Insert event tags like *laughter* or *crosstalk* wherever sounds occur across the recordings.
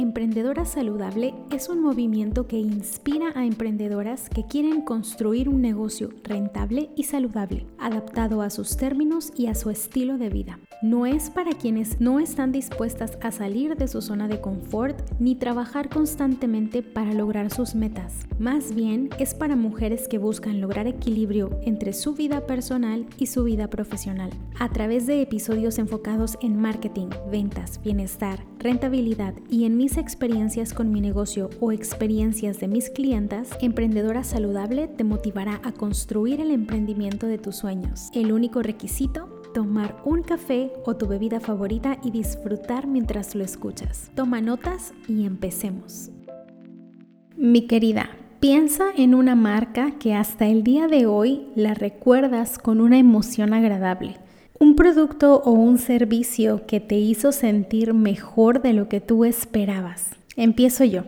Emprendedora Saludable es un movimiento que inspira a emprendedoras que quieren construir un negocio rentable y saludable, adaptado a sus términos y a su estilo de vida. No es para quienes no están dispuestas a salir de su zona de confort ni trabajar constantemente para lograr sus metas. Más bien es para mujeres que buscan lograr equilibrio entre su vida personal y su vida profesional. A través de episodios enfocados en marketing, ventas, bienestar, rentabilidad y en mis experiencias con mi negocio o experiencias de mis clientas, Emprendedora Saludable te motivará a construir el emprendimiento de tus sueños. El único requisito tomar un café o tu bebida favorita y disfrutar mientras lo escuchas. Toma notas y empecemos. Mi querida, piensa en una marca que hasta el día de hoy la recuerdas con una emoción agradable un producto o un servicio que te hizo sentir mejor de lo que tú esperabas. Empiezo yo.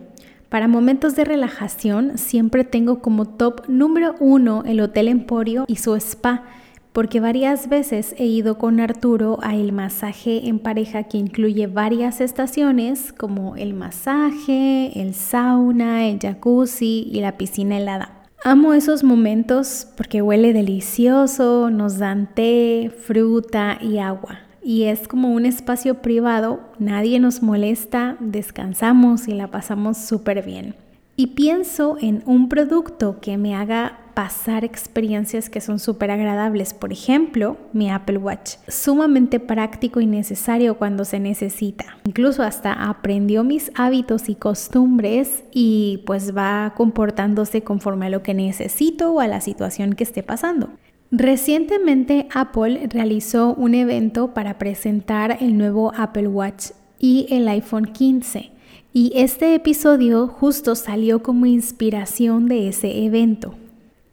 Para momentos de relajación siempre tengo como top número uno el Hotel Emporio y su spa, porque varias veces he ido con Arturo a el masaje en pareja que incluye varias estaciones como el masaje, el sauna, el jacuzzi y la piscina helada. Amo esos momentos porque huele delicioso, nos dan té, fruta y agua. Y es como un espacio privado, nadie nos molesta, descansamos y la pasamos súper bien y pienso en un producto que me haga pasar experiencias que son súper agradables. Por ejemplo, mi Apple Watch. Sumamente práctico y necesario cuando se necesita. Incluso hasta aprendió mis hábitos y costumbres y pues va comportándose conforme a lo que necesito o a la situación que esté pasando. Recientemente Apple realizó un evento para presentar el nuevo Apple Watch y el iPhone 15 y este episodio justo salió como inspiración de ese evento.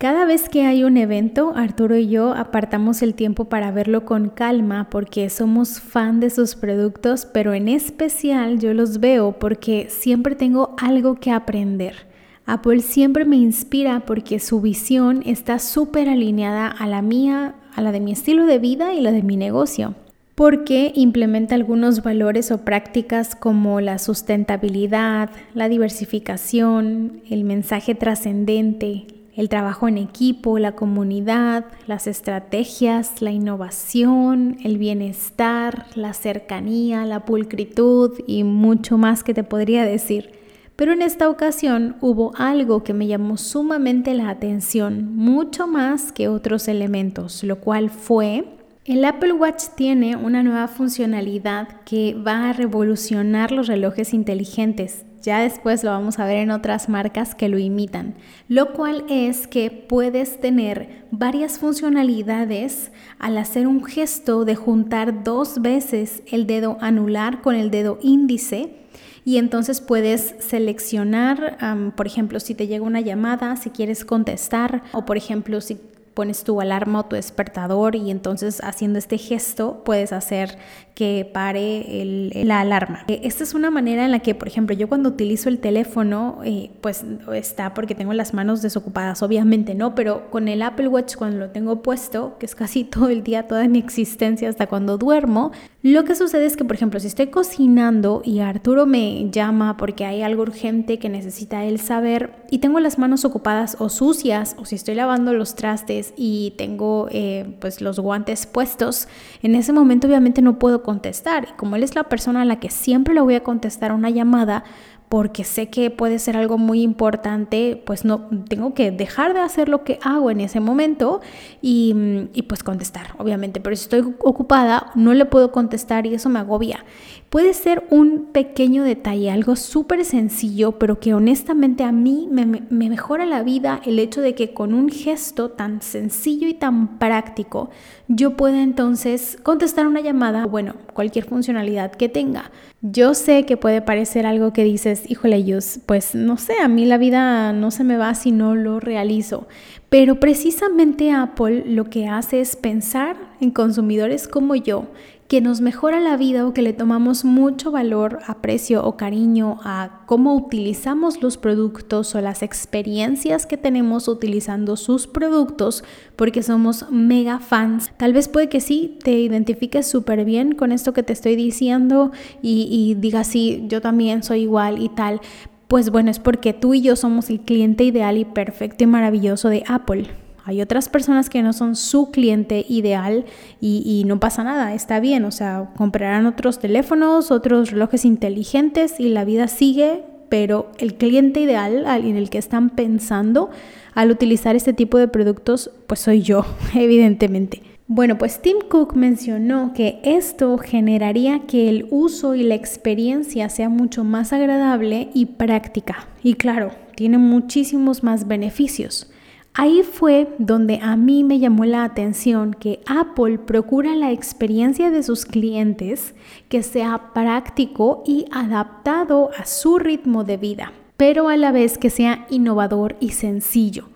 Cada vez que hay un evento, Arturo y yo apartamos el tiempo para verlo con calma porque somos fan de sus productos, pero en especial yo los veo porque siempre tengo algo que aprender. Apple siempre me inspira porque su visión está súper alineada a la mía, a la de mi estilo de vida y la de mi negocio porque implementa algunos valores o prácticas como la sustentabilidad, la diversificación, el mensaje trascendente, el trabajo en equipo, la comunidad, las estrategias, la innovación, el bienestar, la cercanía, la pulcritud y mucho más que te podría decir. Pero en esta ocasión hubo algo que me llamó sumamente la atención, mucho más que otros elementos, lo cual fue el Apple Watch tiene una nueva funcionalidad que va a revolucionar los relojes inteligentes. Ya después lo vamos a ver en otras marcas que lo imitan, lo cual es que puedes tener varias funcionalidades al hacer un gesto de juntar dos veces el dedo anular con el dedo índice y entonces puedes seleccionar, por ejemplo, si te llega una llamada, si quieres contestar o por ejemplo, si pones tu alarma o tu despertador y entonces haciendo este gesto puedes hacer que pare la alarma. Eh, esta es una manera en la que, por ejemplo, yo cuando utilizo el teléfono, eh, pues está porque tengo las manos desocupadas, obviamente, ¿no? Pero con el Apple Watch cuando lo tengo puesto, que es casi *laughs* todo el día, toda mi existencia hasta cuando duermo, lo que sucede es que, por ejemplo, si estoy cocinando y Arturo me llama porque hay algo urgente que necesita él saber y tengo las manos ocupadas o sucias, o si estoy lavando los trastes y tengo eh, pues los guantes puestos, en ese momento obviamente no puedo contestar. Y como él es la persona a la que siempre le voy a contestar una llamada, porque sé que puede ser algo muy importante, pues no tengo que dejar de hacer lo que hago en ese momento y, y, pues contestar, obviamente. Pero si estoy ocupada, no le puedo contestar y eso me agobia. Puede ser un pequeño detalle, algo súper sencillo, pero que honestamente a mí me, me mejora la vida el hecho de que con un gesto tan sencillo y tan práctico yo pueda entonces contestar una llamada, bueno, cualquier funcionalidad que tenga. Yo sé que puede parecer algo que dices, híjole, pues no sé, a mí la vida no se me va si no lo realizo. Pero precisamente Apple lo que hace es pensar en consumidores como yo, que nos mejora la vida o que le tomamos mucho valor, aprecio o cariño a cómo utilizamos los productos o las experiencias que tenemos utilizando sus productos porque somos mega fans. Tal vez puede que sí te identifiques súper bien con esto que te estoy diciendo y, y digas sí, yo también soy igual y tal. Pues bueno, es porque tú y yo somos el cliente ideal y perfecto y maravilloso de Apple. Hay otras personas que no son su cliente ideal y, no pasa nada, está bien, o sea, comprarán otros teléfonos, otros relojes inteligentes y la vida sigue, pero el cliente ideal en el que están pensando al utilizar este tipo de productos, pues soy yo, *laughs* evidentemente. Bueno, pues Tim Cook mencionó que esto generaría que el uso y la experiencia sea mucho más agradable y práctica. Y claro, tiene muchísimos más beneficios. Ahí fue donde a mí me llamó la atención que Apple procura la experiencia de sus clientes que sea práctico y adaptado a su ritmo de vida, pero a la vez que sea innovador y sencillo.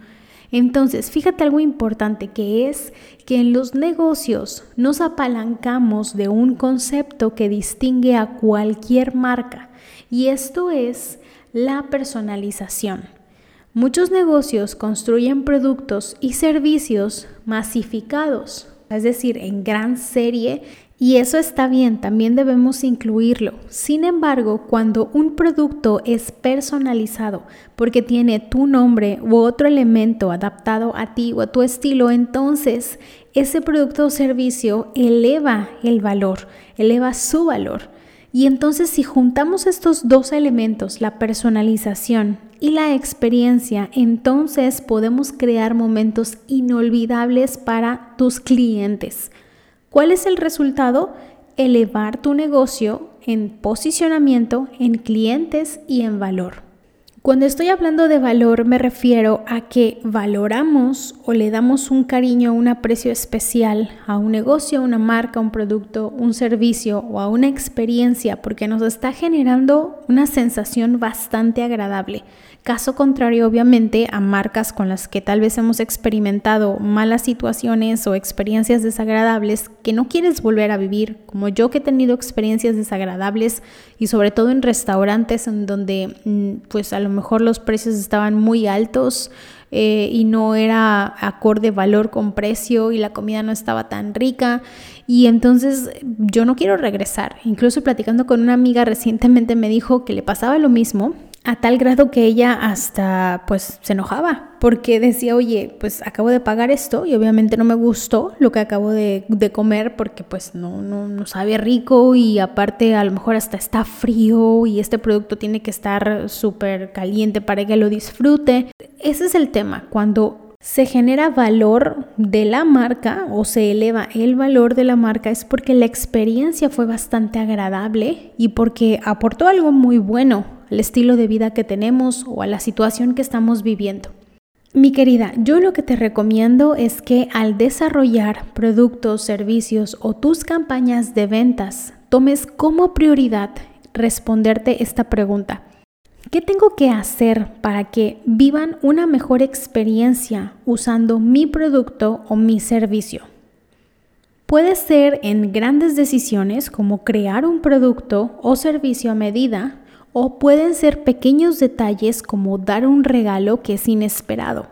Entonces, fíjate algo importante que es que en los negocios nos apalancamos de un concepto que distingue a cualquier marca y esto es la personalización. Muchos negocios construyen productos y servicios masificados, es decir, en gran serie, y eso está bien, también debemos incluirlo. Sin embargo, cuando un producto es personalizado porque tiene tu nombre u otro elemento adaptado a ti o a tu estilo, entonces ese producto o servicio eleva el valor, eleva su valor. Y entonces si juntamos estos dos elementos, la personalización y la experiencia, entonces podemos crear momentos inolvidables para tus clientes. ¿Cuál es el resultado? Elevar tu negocio en posicionamiento, en clientes y en valor. Cuando estoy hablando de valor me refiero a que valoramos o le damos un cariño, un aprecio especial a un negocio, una marca, un producto, un servicio o a una experiencia porque nos está generando una sensación bastante agradable. Caso contrario, obviamente, a marcas con las que tal vez hemos experimentado malas situaciones o experiencias desagradables que no quieres volver a vivir, como yo que he tenido experiencias desagradables y sobre todo en restaurantes en donde mm, pues a lo mejor los precios estaban muy altos eh, y no era acorde valor con precio y la comida no estaba tan rica y entonces yo no quiero regresar. Incluso platicando con una amiga recientemente me dijo que le pasaba lo mismo a tal grado que ella hasta pues se enojaba porque decía, oye, pues acabo de pagar esto y obviamente no me gustó lo que acabo de, comer porque pues no, no, no sabe rico y aparte a lo mejor hasta está frío y este producto tiene que estar súper caliente para que lo disfrute. Ese es el tema, cuando se genera valor de la marca o se eleva el valor de la marca es porque la experiencia fue bastante agradable y porque aportó algo muy bueno al estilo de vida que tenemos o a la situación que estamos viviendo. Mi querida, yo lo que te recomiendo es que al desarrollar productos, servicios o tus campañas de ventas, tomes como prioridad responderte esta pregunta. ¿Qué tengo que hacer para que vivan una mejor experiencia usando mi producto o mi servicio? Puede ser en grandes decisiones como crear un producto o servicio a medida o pueden ser pequeños detalles como dar un regalo que es inesperado.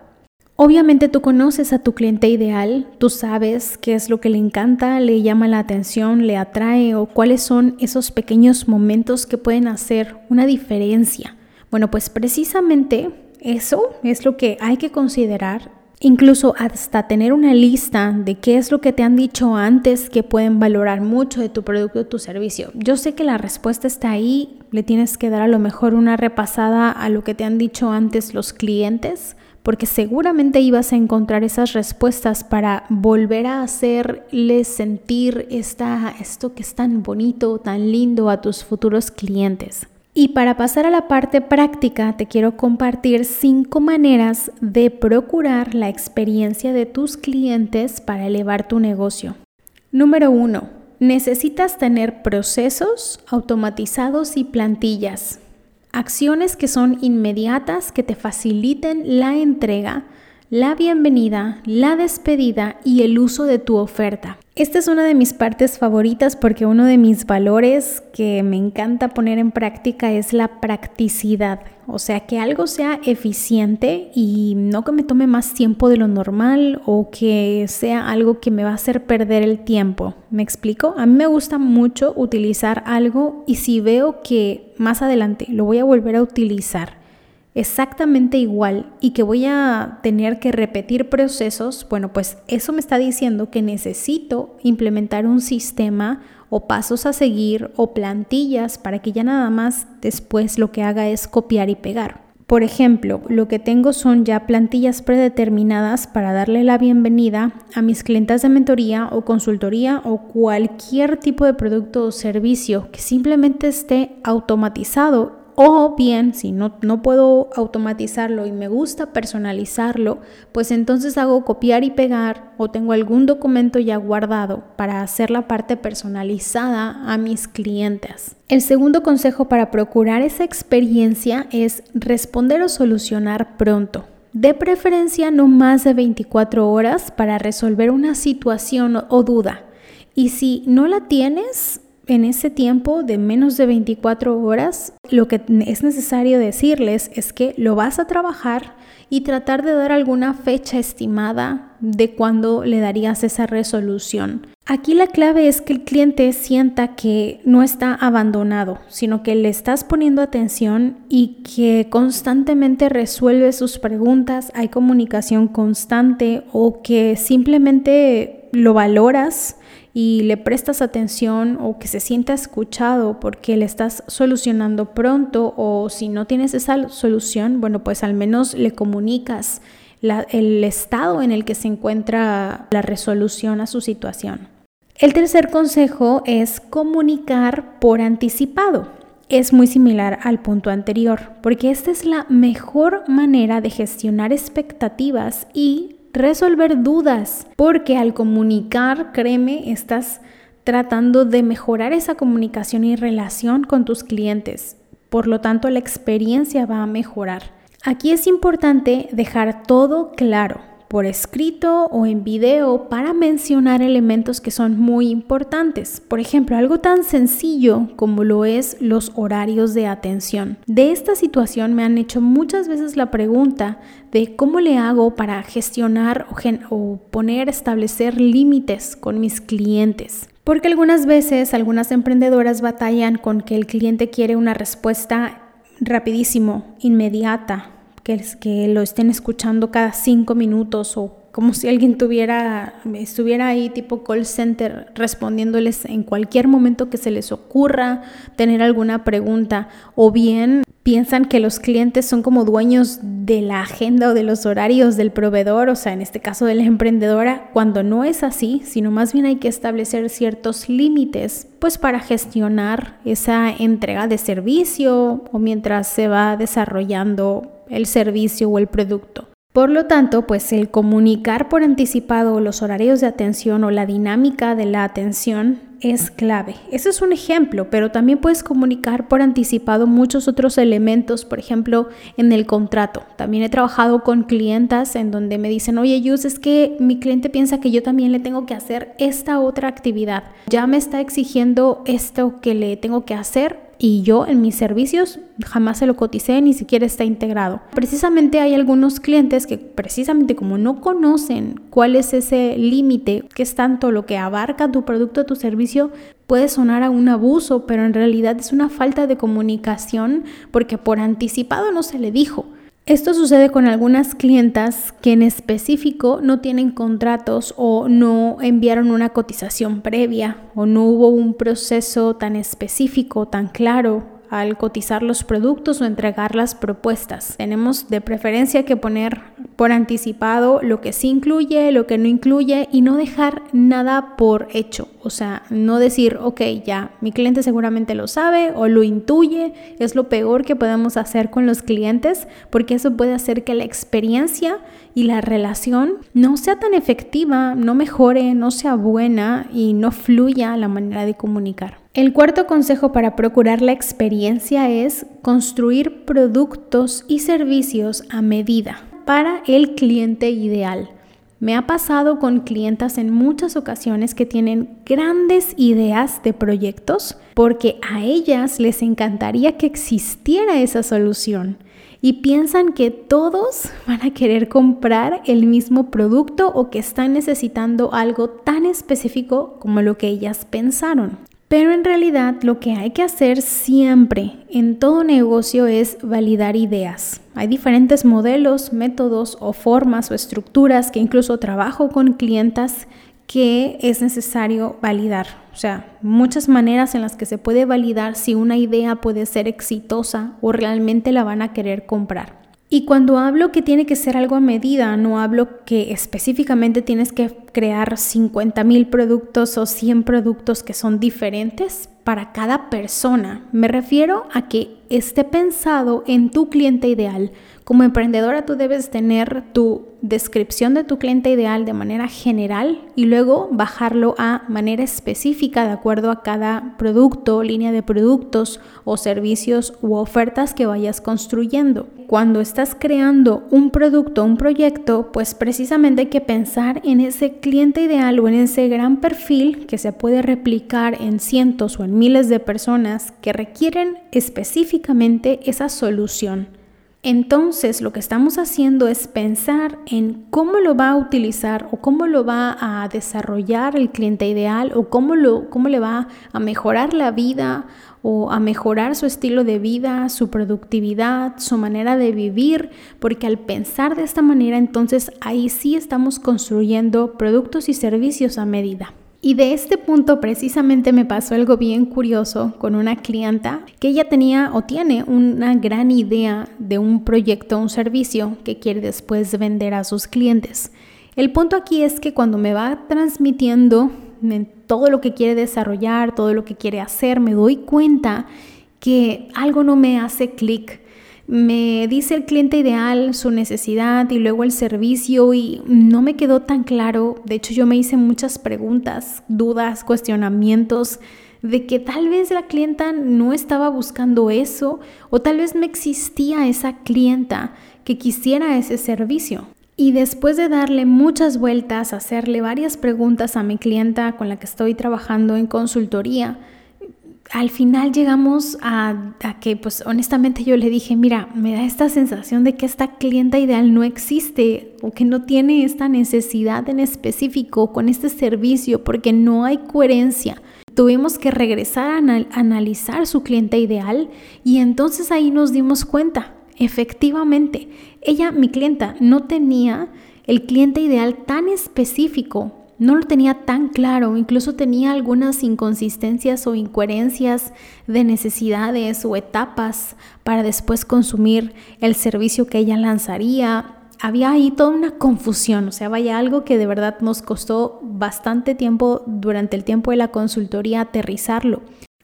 Obviamente tú conoces a tu cliente ideal, tú sabes qué es lo que le encanta, le llama la atención, le atrae o cuáles son esos pequeños momentos que pueden hacer una diferencia. Bueno, pues precisamente eso es lo que hay que considerar incluso hasta tener una lista de qué es lo que te han dicho antes que pueden valorar mucho de tu producto o tu servicio. Yo sé que la respuesta está ahí, le tienes que dar a lo mejor una repasada a lo que te han dicho antes los clientes, porque seguramente ibas a encontrar esas respuestas para volver a hacerles sentir esta, esto que es tan bonito, tan lindo a tus futuros clientes. Y para pasar a la parte práctica, te quiero compartir cinco maneras de procurar la experiencia de tus clientes para elevar tu negocio. Número uno, necesitas tener procesos automatizados y plantillas. Acciones que son inmediatas, que te faciliten la entrega, la bienvenida, la despedida y el uso de tu oferta. Esta es una de mis partes favoritas porque uno de mis valores que me encanta poner en práctica es la practicidad. O sea, que algo sea eficiente y no que me tome más tiempo de lo normal o que sea algo que me va a hacer perder el tiempo. ¿Me explico? A mí me gusta mucho utilizar algo y si veo que más adelante lo voy a volver a utilizar exactamente igual y que voy a tener que repetir procesos, bueno, pues eso me está diciendo que necesito implementar un sistema o pasos a seguir o plantillas para que ya nada más después lo que haga es copiar y pegar. Por ejemplo, lo que tengo son ya plantillas predeterminadas para darle la bienvenida a mis clientes de mentoría o consultoría o cualquier tipo de producto o servicio que simplemente esté automatizado o bien, si no, no puedo automatizarlo y me gusta personalizarlo, pues entonces hago copiar y pegar o tengo algún documento ya guardado para hacer la parte personalizada a mis clientes. El segundo consejo para procurar esa experiencia es responder o solucionar pronto. De preferencia no más de 24 horas para resolver una situación o duda. Y si no la tienes, en ese tiempo de menos de 24 horas, lo que es necesario decirles es que lo vas a trabajar y tratar de dar alguna fecha estimada de cuándo le darías esa resolución. Aquí la clave es que el cliente sienta que no está abandonado, sino que le estás poniendo atención y que constantemente resuelve sus preguntas, hay comunicación constante o que simplemente lo valoras y le prestas atención o que se sienta escuchado porque le estás solucionando pronto o si no tienes esa solución, bueno, pues al menos le comunicas el estado en el que se encuentra la resolución a su situación. El tercer consejo es comunicar por anticipado. Es muy similar al punto anterior, porque esta es la mejor manera de gestionar expectativas y resolver dudas, porque al comunicar, créeme, estás tratando de mejorar esa comunicación y relación con tus clientes. Por lo tanto, la experiencia va a mejorar. Aquí es importante dejar todo claro por escrito o en video para mencionar elementos que son muy importantes. Por ejemplo, algo tan sencillo como lo es los horarios de atención. De esta situación me han hecho muchas veces la pregunta de cómo le hago para gestionar o, poner, establecer límites con mis clientes. Porque algunas veces algunas emprendedoras batallan con que el cliente quiere una respuesta rapidísimo, inmediata, que, que lo estén escuchando cada cinco minutos o como si alguien tuviera, estuviera ahí tipo call center respondiéndoles en cualquier momento que se les ocurra tener alguna pregunta o bien piensan que los clientes son como dueños de la agenda o de los horarios del proveedor, o sea, en este caso de la emprendedora, cuando no es así, sino más bien hay que establecer ciertos límites, pues para gestionar esa entrega de servicio o mientras se va desarrollando el servicio o el producto. Por lo tanto, pues el comunicar por anticipado los horarios de atención o la dinámica de la atención es clave. Ese es un ejemplo, pero también puedes comunicar por anticipado muchos otros elementos, por ejemplo, en el contrato. También he trabajado con clientas en donde me dicen, oye, Yus, es que mi cliente piensa que yo también le tengo que hacer esta otra actividad. Ya me está exigiendo esto que le tengo que hacer y yo en mis servicios jamás se lo coticé, ni siquiera está integrado. Precisamente hay algunos clientes que precisamente como no conocen cuál es ese límite, que es tanto lo que abarca tu producto o tu servicio, puede sonar a un abuso, pero en realidad es una falta de comunicación porque por anticipado no se le dijo. Esto sucede con algunas clientas que en específico no tienen contratos o no enviaron una cotización previa o no hubo un proceso tan específico, tan claro al cotizar los productos o entregar las propuestas. Tenemos de preferencia que poner por anticipado lo que sí incluye, lo que no incluye y no dejar nada por hecho. O sea, no decir, ok, ya, mi cliente seguramente lo sabe o lo intuye. Es lo peor que podemos hacer con los clientes porque eso puede hacer que la experiencia y la relación no sea tan efectiva, no mejore, no sea buena y no fluya la manera de comunicar. El cuarto consejo para procurar la experiencia es construir productos y servicios a medida para el cliente ideal. Me ha pasado con clientas en muchas ocasiones que tienen grandes ideas de proyectos porque a ellas les encantaría que existiera esa solución y piensan que todos *laughs* van a querer comprar el mismo producto o que están necesitando algo tan específico como lo que ellas pensaron. Pero en realidad lo que hay que hacer siempre en todo negocio es validar ideas. Hay diferentes modelos, métodos o formas o estructuras que incluso trabajo con clientas que es necesario validar. O sea, muchas maneras en las que se puede validar si una idea puede ser exitosa o realmente la van a querer comprar. Y cuando hablo que tiene que ser algo a medida, no hablo que específicamente tienes que crear 50 mil productos o 100 productos que son diferentes para cada persona. Me refiero a que esté pensado en tu cliente ideal. Como emprendedora tú debes tener tu descripción de tu cliente ideal de manera general y luego bajarlo a manera específica de acuerdo a cada producto, línea de productos o servicios u ofertas que vayas construyendo. Cuando estás creando un producto, un proyecto, pues precisamente hay que pensar en ese cliente ideal o en ese gran perfil que se puede replicar en cientos o en miles de personas que requieren específicamente esa solución. Entonces lo que estamos haciendo es pensar en cómo lo va a utilizar o cómo lo va a desarrollar el cliente ideal o cómo, lo, cómo le va a mejorar la vida o a mejorar su estilo de vida, su productividad, su manera de vivir, porque al pensar de esta manera entonces ahí sí estamos construyendo productos y servicios a medida. Y de este punto precisamente me pasó algo bien curioso con una clienta que ella tenía o tiene una gran idea de un proyecto, un servicio que quiere después vender a sus clientes. El punto aquí es que cuando me va transmitiendo todo lo que quiere desarrollar, todo lo que quiere hacer, me doy cuenta que algo no me hace clic me dice el cliente ideal su necesidad y luego el servicio y no me quedó tan claro. De hecho, yo me hice muchas preguntas, dudas, cuestionamientos de que tal vez la clienta no estaba buscando eso o tal vez no existía esa clienta que quisiera ese servicio. Y después de darle muchas vueltas, hacerle varias preguntas a mi clienta con la que estoy trabajando en consultoría, al final llegamos a, que, pues honestamente yo le dije, mira, me da esta sensación de que esta clienta ideal no existe o que no tiene esta necesidad en específico con este servicio porque no hay coherencia. Tuvimos que regresar a analizar su cliente ideal y entonces ahí nos dimos cuenta, efectivamente, ella, mi clienta, no tenía el cliente ideal tan específico no lo tenía tan claro, incluso tenía algunas inconsistencias o incoherencias de necesidades o etapas para después consumir el servicio que ella lanzaría. Había ahí toda una confusión, o sea, vaya algo que de verdad nos costó bastante tiempo durante el tiempo de la consultoría aterrizarlo.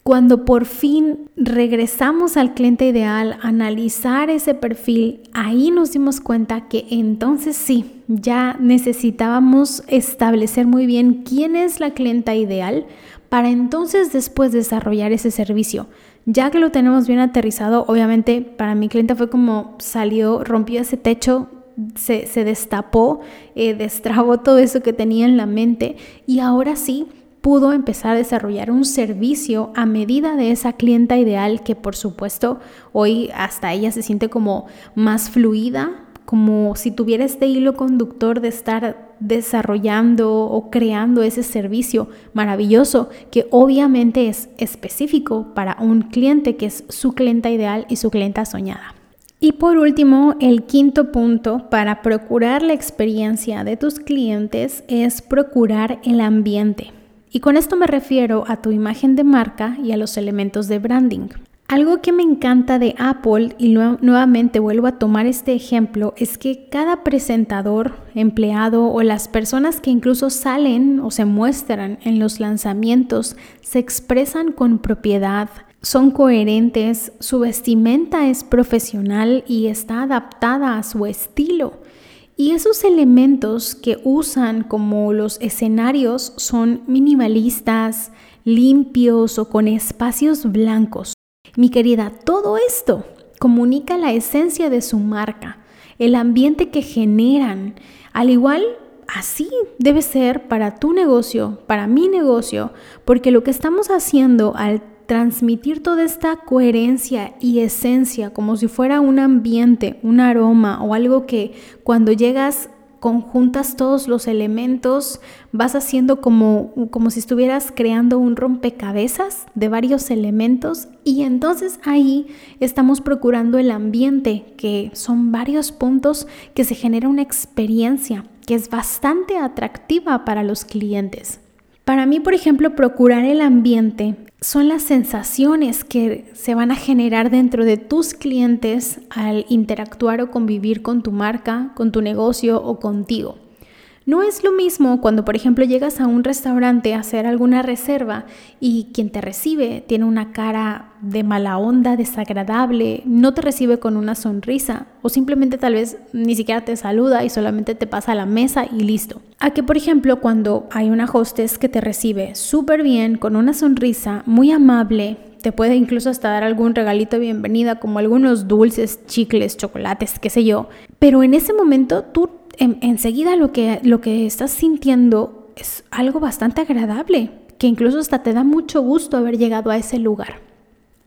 Cuando por fin regresamos al cliente ideal, analizar ese perfil, ahí nos dimos cuenta que entonces sí, ya necesitábamos establecer muy bien quién es la clienta ideal para entonces después desarrollar ese servicio. Ya que lo tenemos bien aterrizado, obviamente para mi cliente fue como salió, rompió ese techo, se, destapó, eh, destrabó todo eso que tenía en la mente y ahora sí pudo empezar a desarrollar un servicio a medida de esa clienta ideal que por supuesto hoy hasta ella se siente como más fluida, como si tuviera este hilo conductor de estar desarrollando o creando ese servicio maravilloso que obviamente es específico para un cliente que es su clienta ideal y su clienta soñada. Y por último, el quinto punto para procurar la experiencia de tus clientes es procurar el ambiente. Y con esto me refiero a tu imagen de marca y a los elementos de branding. Algo que me encanta de Apple, y nuevamente vuelvo a tomar este ejemplo, es que cada presentador, empleado o las personas que incluso salen o se muestran en los lanzamientos se expresan con propiedad, son coherentes, su vestimenta es profesional y está adaptada a su estilo. Y esos elementos que usan como los escenarios son minimalistas, limpios o con espacios blancos. Mi querida, todo esto comunica la esencia de su marca, el ambiente que generan. Al igual, así debe ser para tu negocio, para mi negocio, porque lo que estamos haciendo al transmitir toda esta coherencia y esencia como si fuera un ambiente, un aroma o algo que cuando llegas conjuntas todos los elementos, vas haciendo como, como si estuvieras creando un rompecabezas de varios elementos y entonces ahí estamos procurando el ambiente, que son varios puntos que se genera una experiencia que es bastante atractiva para los clientes. Para mí, por ejemplo, procurar el ambiente son las sensaciones que se van a generar dentro de tus clientes al interactuar o convivir con tu marca, con tu negocio o contigo. No es lo mismo cuando, por ejemplo, llegas a un restaurante a hacer alguna reserva y quien te recibe tiene una cara de mala onda, desagradable, no te recibe con una sonrisa o simplemente tal vez ni siquiera te saluda y solamente te pasa a la mesa y listo. A que, por ejemplo, cuando hay una hostess que te recibe súper bien, con una sonrisa muy amable, te puede incluso hasta dar algún regalito de bienvenida, como algunos dulces, chicles, chocolates, qué sé yo. Pero en ese momento tú enseguida lo que, lo que estás sintiendo es algo bastante agradable, que incluso hasta te da mucho gusto haber llegado a ese lugar.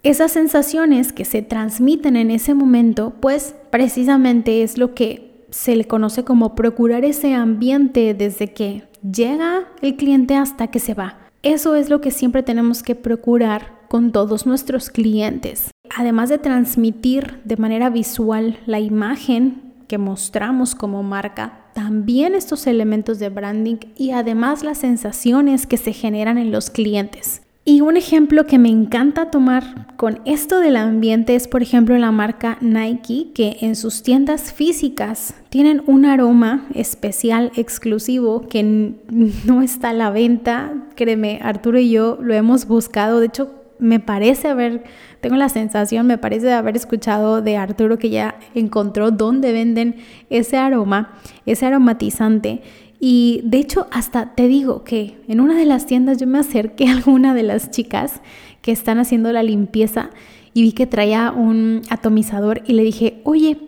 Esas sensaciones que se transmiten en ese momento, pues precisamente es lo que se le conoce como procurar ese ambiente desde que llega el cliente hasta que se va. Eso es lo que siempre tenemos que procurar con todos nuestros clientes. Además de transmitir de manera visual la imagen que mostramos como marca, también estos elementos de branding y además las sensaciones que se generan en los clientes. Y un ejemplo que me encanta tomar con esto del ambiente es, por ejemplo, la marca Nike, que en sus tiendas físicas tienen un aroma especial, exclusivo, que *laughs* no está a la venta. Créeme, Arturo y yo lo hemos buscado. De hecho, me parece haber, tengo la sensación, me parece haber escuchado de Arturo que ya encontró dónde venden ese aroma, ese aromatizante. Y de hecho, hasta te digo que en una de las tiendas yo me acerqué a alguna de las chicas que están haciendo la limpieza y vi que traía un atomizador y le dije, oye,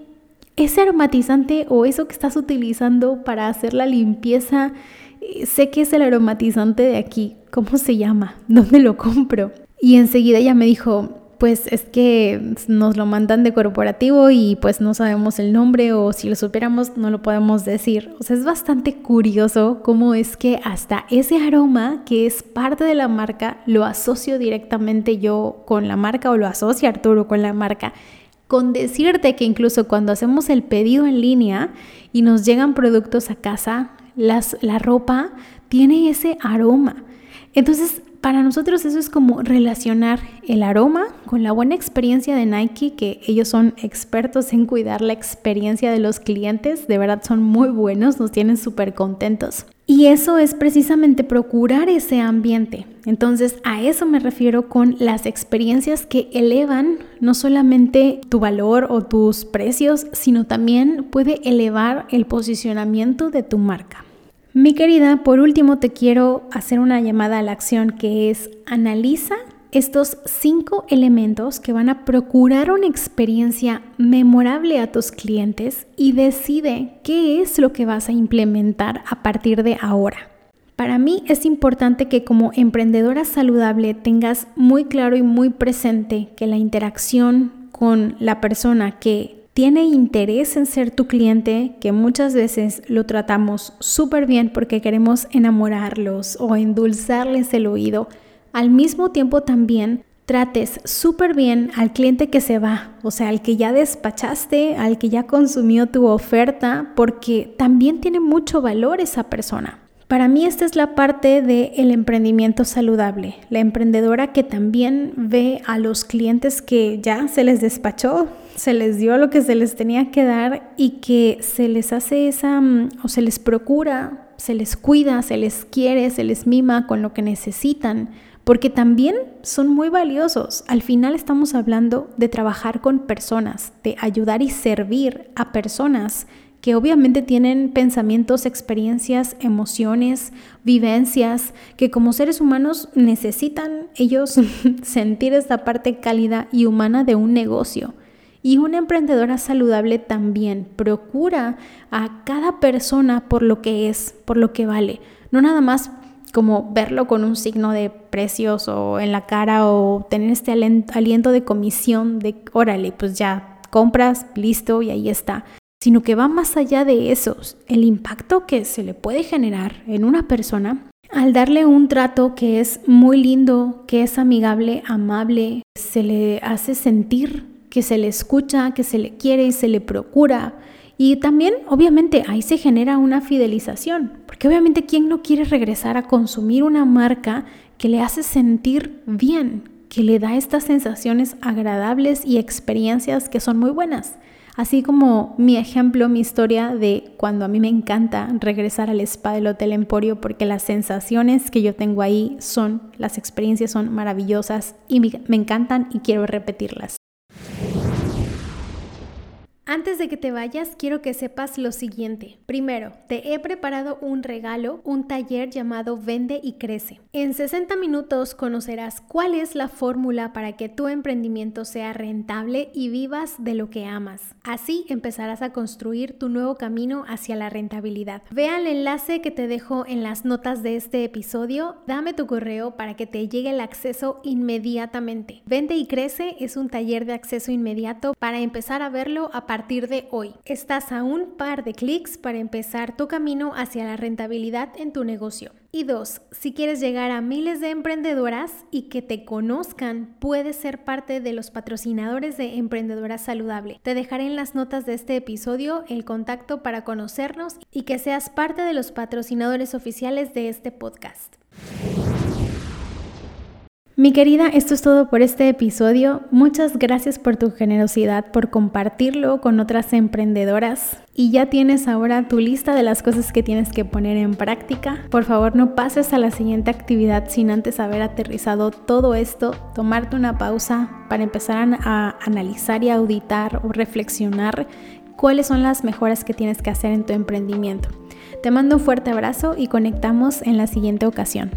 ese aromatizante o eso que estás utilizando para hacer la limpieza, eh, sé que es el aromatizante de aquí, ¿cómo se llama? ¿Dónde lo compro? Y enseguida ella me dijo, pues es que nos lo mandan de corporativo y pues no sabemos el nombre o si lo supiéramos no lo podemos decir. O sea, es bastante curioso cómo es que hasta ese aroma que es parte de la marca lo asocio directamente yo con la marca o lo asocia Arturo con la marca. Con decirte que incluso cuando hacemos el pedido en línea y nos llegan productos a casa, las, la ropa tiene ese aroma. Entonces, para nosotros eso es como relacionar el aroma con la buena experiencia de Nike, que ellos son expertos en cuidar la experiencia de los clientes, de verdad son muy buenos, nos tienen súper contentos. Y eso es precisamente procurar ese ambiente. Entonces a eso me refiero con las experiencias que elevan no solamente tu valor o tus precios, sino también puede elevar el posicionamiento de tu marca. Mi querida, por último te quiero hacer una llamada a la acción que es analiza estos cinco elementos que van a procurar una experiencia memorable a tus clientes y decide qué es lo que vas a implementar a partir de ahora. Para mí es importante que como emprendedora saludable tengas muy claro y muy presente que la interacción con la persona que tiene interés en ser tu cliente, que muchas veces lo tratamos súper bien porque queremos enamorarlos o endulzarles el oído, al mismo tiempo también trates súper bien al cliente que se va, o sea, al que ya despachaste, al que ya consumió tu oferta, porque también tiene mucho valor esa persona. Para mí esta es la parte del emprendimiento saludable, la emprendedora que también ve a los clientes que ya se les despachó, se les dio lo que se les tenía que dar y que se les hace esa, mm, o se les procura, se les cuida, se les quiere, se les mima con lo que necesitan, porque también son muy valiosos. Al final estamos hablando de trabajar con personas, de ayudar y servir a personas que obviamente tienen pensamientos, experiencias, emociones, vivencias, que como seres humanos necesitan ellos *laughs* sentir esta parte cálida y humana de un negocio. Y una emprendedora saludable también procura a cada persona por lo que es, por lo que vale. No nada más como verlo con un signo de precios o en la cara o tener este aliento de comisión de, órale, pues ya compras, listo y ahí está. Sino que va más allá de eso. El impacto que se le puede generar en una persona al darle un trato que es muy lindo, que es amigable, amable, se le hace sentir que se le escucha, que se le quiere y se le procura. Y también, obviamente, ahí se genera una fidelización, porque obviamente, ¿quién no quiere regresar a consumir una marca que le hace sentir bien, que le da estas sensaciones agradables y experiencias que son muy buenas? Así como mi ejemplo, mi historia de cuando a mí me encanta regresar al spa del Hotel Emporio porque las sensaciones que yo tengo ahí son, las experiencias son maravillosas y me, encantan y quiero repetirlas. Antes de que te vayas, quiero que sepas lo siguiente. Primero, te he preparado un regalo, un taller llamado Vende y Crece. En 60 minutos conocerás cuál es la fórmula para que tu emprendimiento sea rentable y vivas de lo que amas. Así empezarás a construir tu nuevo camino hacia la rentabilidad. Ve al enlace que te dejo en las notas de este episodio, dame tu correo para que te llegue el acceso inmediatamente. Vende y Crece es un taller de acceso inmediato para empezar a verlo a partir de hoy. Estás a un par de clics para empezar tu camino hacia la rentabilidad en tu negocio. Y dos, si quieres llegar a miles de emprendedoras y que te conozcan, puedes ser parte de los patrocinadores de Emprendedora Saludable. Te dejaré en las notas de este episodio el contacto para conocernos y que seas parte de los patrocinadores oficiales de este podcast. Mi querida, esto es todo por este episodio. Muchas gracias por tu generosidad, por compartirlo con otras emprendedoras. Y ya tienes ahora tu lista de las cosas que tienes que poner en práctica. Por favor, no pases a la siguiente actividad sin antes haber aterrizado todo esto, tomarte una pausa para empezar a analizar y auditar o reflexionar cuáles son las mejoras que tienes que hacer en tu emprendimiento. Te mando un fuerte abrazo y conectamos en la siguiente ocasión.